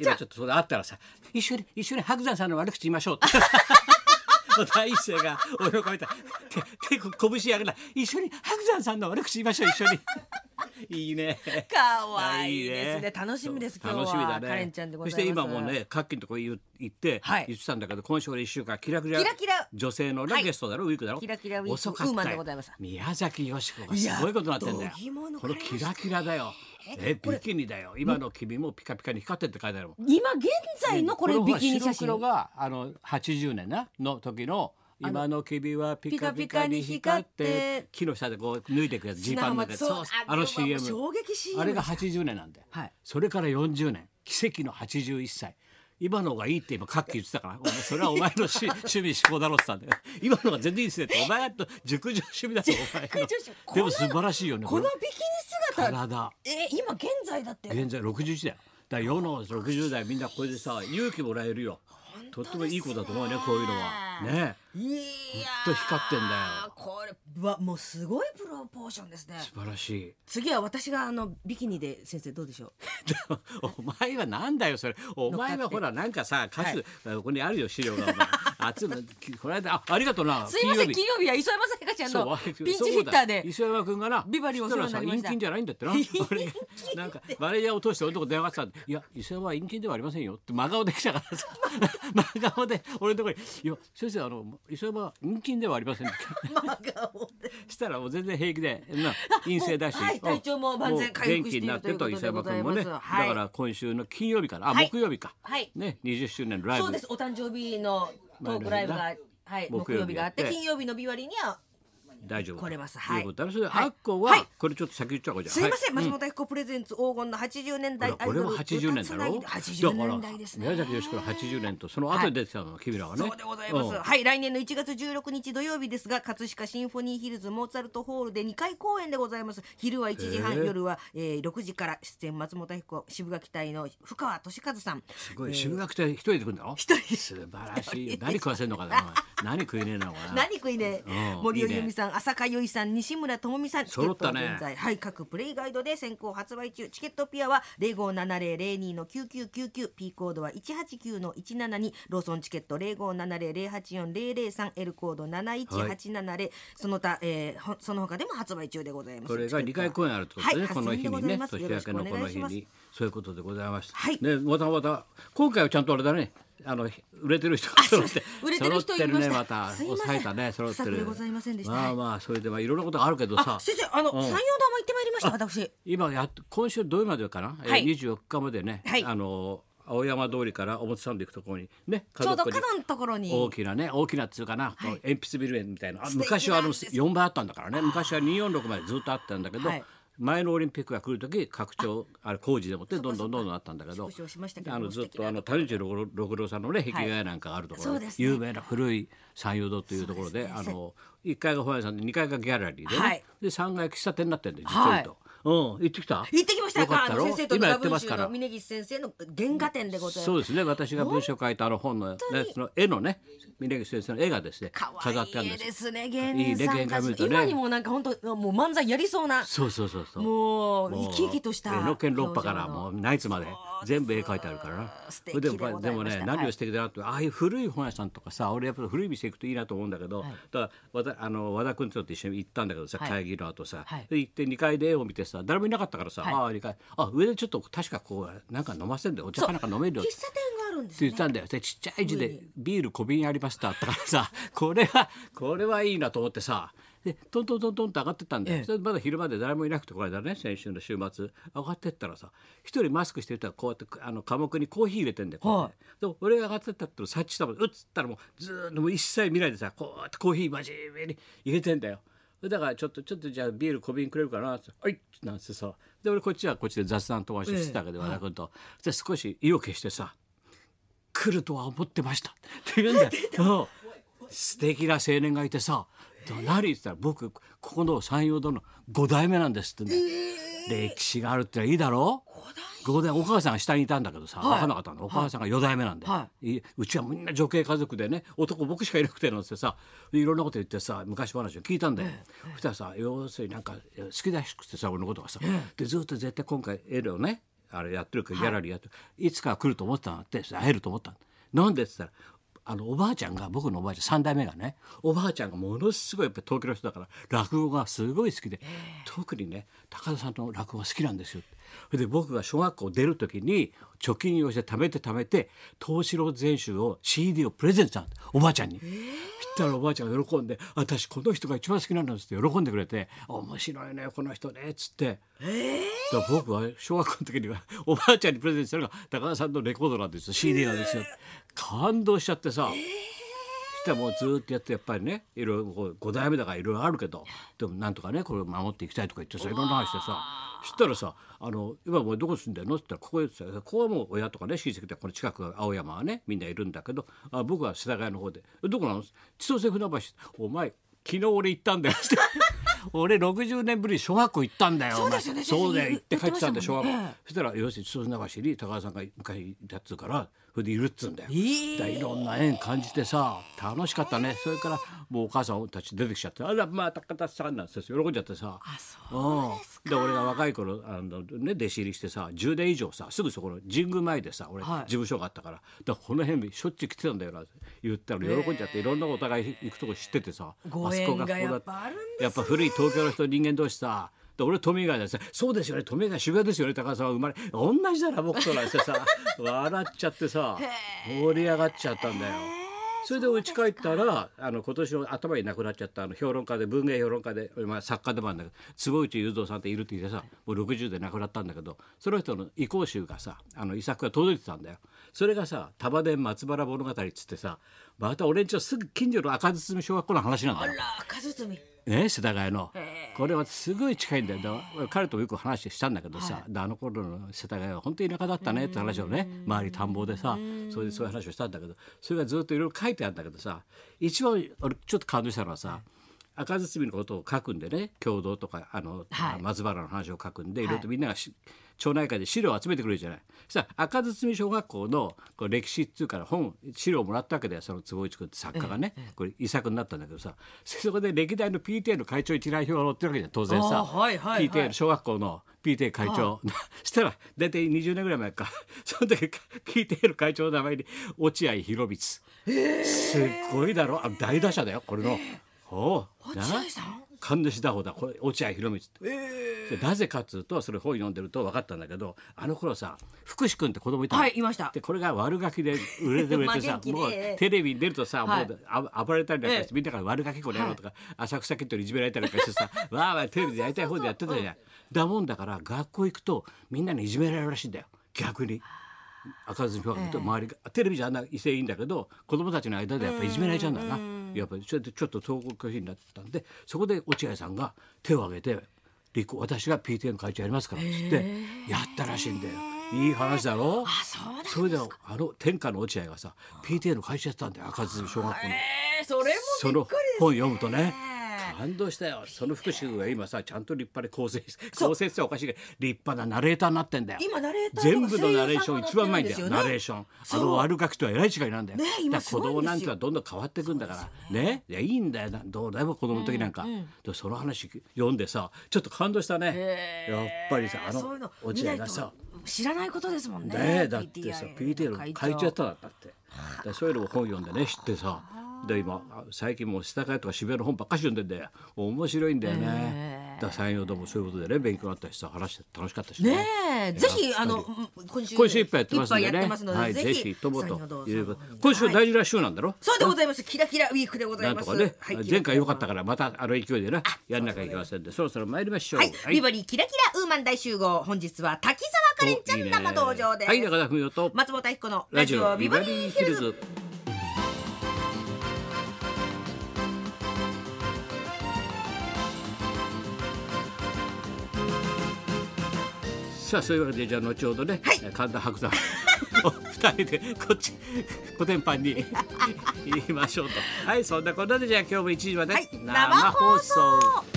今ちょっとそれあったらさ一緒に一緒に白山さんの悪口言いましょうって。もう第一声が俺の顔見た。ら手手こ拳上げない一緒に白山さんの悪口言いましょう一緒に いいね。かわいいですね。楽しみです今日は。楽しみだね。カレンちゃんでございます。そして今もうねカッキンとこ言行って、はい。言ってたんだけど今週俺一週間キラキラキラキラ。女性のね、はい。ゲストだろ？ウィークだろ？キラキラウィーク遅かったよ。ウーマンでございます。宮崎美子がすごいことになってんだよ。いや度肝このキラキラだよ。えビキニだよ。今の君もピカピカに光ってって書いてあるもん。今現在のこれビキニ写真。白黒があの80年なの時の今の君はピカピカに光って木の下でこう脱いでいくやつジーパンの中でそうそうあの CM 衝撃 CM あれが80年なんで、はい。それから40年。奇跡の81歳。今の方がいいって今カッキー言ってたから。それはお前の し趣味思考だろって言ったんだよ。今の方が全然いいですねって。お前と熟女趣味だぞお前の。でも素晴らしいよねこのれ。ビキニ姿。体。え今現在だって。現在61だよ。だから世の60代みんなこれでさ勇気もらえるよ。とってもいい子だと思うねこういうのはね。いやほんと光ってんだよ。これはもうすごいプロポーションですね。素晴らしい。次は私があのビキニで先生どうでしょう？お前はなんだよそれ。お前はほらなんかさ歌手、ここにあるよ資料が。お前集めこの間あありがとうな。すいません金金曜日は磯山さやかちゃんのピンチヒッターで。磯山君がなビバリーお世話になりました。そらさ陰菌じゃないんだってな。なんかマネージャーを通して俺のとこ電話してたんでいや磯山は陰菌ではありませんよって真顔で来たからさ。真顔で俺のとこにいや先生あの磯山は陰菌ではありませんって。真顔で。したらもう全然平気でな陰性だし、はい体調も万全回復している元気になってると磯山君もね、ということでございますはい。だから今週の金曜日からあ、はい。木曜日か、はい。ね20周年のライブ。そうです。お誕生日のトークライブがはい木木曜日があってやって。金曜日の日割りには大丈夫来れます。はい、はいいうことで、はい。あっこは、はい。これちょっと先言っちゃおうかじゃあ。すいません、はい松本明子プレゼンツ黄金の80年代これも80年だろ？80年代ですね。宮崎美子の80年とその後に出てたの、君らはね。そうでございます、うん。はい。来年の1月16日土曜日ですが葛飾シンフォニーヒルズモーツァルトホールで2回公演でございます。昼は1時半夜は、えー、6時から出演。松本明子渋垣隊の深川俊和さん。すごい。渋垣って一人で来るんだろ？一人素晴らしい何食わせんのかな何食いねえのかな。何食いねうん。森尾由美さん浅香唯さん西村智美さんチケット現在、はい各プレイガイドで先行発売中。チケットピアは057002の9999 P コードは189の172ローソンチケット。0570084003 L コード71870、その他、えーほその他でも発売中でございます。これが2回公演あるってことでね、はいこの日にね8000年円でございます。明けのこの日にそういうことでございました、はい。ねまたまた今回はちゃんとあれだねあの売れてる人が揃って売れてる人いまねまた。抑えたね揃ってる。ございませんでした。まあまあそれでまあいろんなことがあるけどさ。あ先生あの、山陽堂も行ってまいりました私。今やっ今週土曜までかな、えーはい。24日までね、はい。あの青山通りから表参道行くところにねちょうど角のところに。大きなね大きなっつうかな、鉛筆ビル園みたいな。昔はあのなんです。4倍あったんだからね。昔は246までずっとあったんだけど、はい前のオリンピックが来る時拡張あれ工事でもってどんどんどんどんあったんだけどあのずっとあの谷内六六郎さんのね壁画なんかがあるところで、そうですね有名な古い三遊堂というところでですねあの1階が本屋さんで2階がギャラリーでね、はい。で3階喫茶店になってるんで実を言うと、うん行ってきた？行ってきました。よかったろ？あの先生と今やってますから。の峯岸先生の原画展でございます。そうですね。私が文章を書いたあの本の,、ね、その絵のね峯岸先生の絵がですね可飾ってあるんですですね芸人さいいねんたち原画見るとね。今にもなんか本当もう漫才やりそうな。そうそうそうそう。もう生き生きとしたえのけん六波からもうナイツまで全部絵描いてあるから。でもでもねはい。何を素敵だなって、ああいう古い本屋さんとかさ俺やっぱり古い店行くといいなと思うんだけど、だから和田あの和田君と一緒に行ったんだけどさ、はい。会議の後さ、はい。で行って2階で絵を見てさ誰もいなかったからさ、はい。ああ2階あ上でちょっと確かこうなんか飲ませんでお茶かなんか飲めるよ喫茶店があるんですね。って言ったんだよ。でちっちゃい字で「ビール小瓶あります」ってあったからさこれはこれはいいなと思ってさでトントントントンって上がってったんだよ、ええ。それでまだ昼まで誰もいなくてこれだね先週の週末上がってったらさ一人マスクしてる人がこうやってあの科目にコーヒー入れてんだよ、こうやってでも俺が上がってったって察知したもん。うっつったらもうずーっともう一切見ないでさこうやってコーヒー真面目に入れてんだよ。だからちょっとちょっとじゃあビール小瓶くれるかなって「はい」なんてさで俺こっちはこっちで雑談飛ばしてたわけで和田君と、で少し意を決してさ来るとは思ってましたって言うんだよ。うん。素敵な青年がいてさ「ど何?」って言ったら「僕ここの山陽堂の5代目なんです」って言うんだよ。歴史があるっていいだろ？五代お母さんが下にいたんだけどさ、分かんなかったのお母さんが4代目なんで、はい。うちはみんな女系家族でね男僕しかいなくてなんてさいろんなこと言ってさ昔話を聞いたんだよ、そしたらさ要するになんか好きらしくてさ俺のことがさ、でずっと絶対今回絵をねあれやってるからギャラリーやってる、い、つかは来ると思ってたんだって会えると思ったのなんでって言ったらあのおばあちゃんが僕のおばあちゃん3代目がねおばあちゃんがものすごいやっぱり東京の人だから落語がすごい好きで、特にね高田さんの落語が好きなんですよそれで僕が小学校出る時に貯金をして貯めて貯めて東四郎全集を CD をプレゼントしたおばあちゃんに。そしたらおばあちゃんが喜んで「私この人が一番好きなんです」って喜んでくれて「面白いねこの人ね」っつって、だから僕は小学校の時にはおばあちゃんにプレゼントしたのが高田さんのレコードなんですよ。CD なんですよ。感動しちゃってさ、そしたらもうずーっとやってやっぱりねいろいろこう5代目だからいろいろあるけどでもなんとかねこれを守っていきたいとか言ってさいろんな話してさそしたらさ「あの今もうどこ住んでるの?」って言ったら「ここへ」ってここはもう親とかね親戚でこの近くが青山はねみんないるんだけどあ僕は世田谷の方で「どこなの?」千歳船橋お前昨日俺行ったんだよ」って。俺60年ぶりに小学校行ったんだよ。そうですよねそう行って帰ってきたんだよ小学校。そしたら要するに千歳船橋に高田さんが昔いたっつうからそれでいるっつうんだよ。えいろんな縁感じてさ楽しかったね。それからもうお母さんたち出てきちゃって「あらまあ高田さん」なんて喜んじゃってさ。あそううん。で俺が若い頃あの、ね、弟子入りしてさ10年以上さすぐそこの神宮前でさ俺、はい。事務所があったから。だからこの辺しょっちゅう来てたんだよなって言ったら喜んじゃっていろんなお互い行くとこ知っててさごあそこ縁がやここだっぱあるんですね。やっぱ古い東京の人人間同士さで俺富ヶ谷でさ「そうですよね富ヶ谷渋谷ですよね高田さんは生まれ同じだな僕となんてさ 笑っちゃってさ盛り上がっちゃったんだよ。それで家帰ったらあの今年の頭に亡くなっちゃったあの評論家で文芸評論家で、まあ、作家でもあるんだけど坪内雄三さんっているって言ってさもう60で亡くなったんだけどその人の遺構集がさあの遺作が届いてたんだよ。それがさ「束電松原物語」っつってさまた俺んちのすぐ近所の赤堤小学校の話なんだよ。あら数積みね世田谷の。これはすごい近いんだよ。彼ともよく話したんだけどさ、であの頃の世田谷は本当に田舎だったねって話をね周り田んぼでさそれでそういう話をしたんだけどそれがずっといろいろ書いてあるんだけどさ一番俺ちょっと感動したのはさ赤堤のことを書くんでね共同とかあの、はい。松原の話を書くんでい。ろいろとみんながし、町内会で資料を集めてくれるじゃない。そしたら赤堤小学校のこう歴史っていうから本資料をもらったわけだよその坪内君って作家がね、これ遺作になったんだけどさそこで歴代の PTA の会長一覧表が載ってるわけじゃん当然さ、はいはいはい。PTA の小学校の PTA 会長、そしたら大体20年ぐらい前か。その時 PTA の会長の名前に落合博満、すっごいだろ？あの大打者だよこれの。おう。落合さん？神主打法だ。これ落合博満って。でなぜかっつうとそれ本読んでると分かったんだけどあの頃さ福士君って子供いたの。はいいました。でこれが悪ガキで売れて売れてまあ元気で。さもうええテレビに出るとさ、はい。もうあ暴れたりなんかして、ええ。みんなから悪ガキこの野郎とか、浅草キッドにいじめられたりなんかしてさわあわあテレビでやりたい方でやってたじゃん。だもんだから学校行くとみんなにいじめられるらしいんだよ。逆に。赤ずみは周りがテレビじゃあんな威勢いいんだけど子供たちの間でやっぱりいじめられちゃうんだな。やっぱりそれでちょっと統合拒否になったんでそこで落合さんが手を挙げて立候私が PTA の会長やりますからっつってやったらしいんだよ。いい話だろ？あそうそれであの天下の落合がさ PTA の会長やってたんだよ赤ずみ小学校の。えー、それもその本読むとね感動したよ。その福祉君が今さちゃんと立派で構成構成っておかしいけど立派なナレーターになってんだよ。今ナレーター全部のナレーション一番うまいんだよ。ナレーション。あの悪ガキとはえらい違いなんだよ、ね今だ子供なんてはどんどん変わっていくんだから。ね。いやいいんだよ。などうだいぶ子供の時なんか、でその話読んでさちょっと感動したね。やっぱりさあの落合がさ。知らないことですもんね。ねえだってさ PTA の会長。やったんだって。でそういうのを本読んでね知ってさで今あ最近もう世田谷とか渋谷の本ばっかし読んでんだよ。面白いんだよね、だ山陽堂もそういうことでね勉強になったしさ話して楽しかったしね。え、ぜひあのうん今週今週いっぱいやってますんでね。はい、ぜぜひひともと。いう今週大事な週なんだろ、そうでございます。キラキラウィークでございます。なんとかね、はい前回良かったからまたあの勢いでねやんなきゃいけませんでそろそろ参りましょう。はい、ビバリーキラキラウーマン大集合。本日は滝沢カレンちゃん生登場です。はい中田文夫と。松本明子のラジオオビバリーヒルズさあそういうわけでじゃあ後ほどね、はい。神田伯山。お二人でこっちコテンパンに 言いましょうと。はいそんなことでじゃあ今日も1時まではい。生放送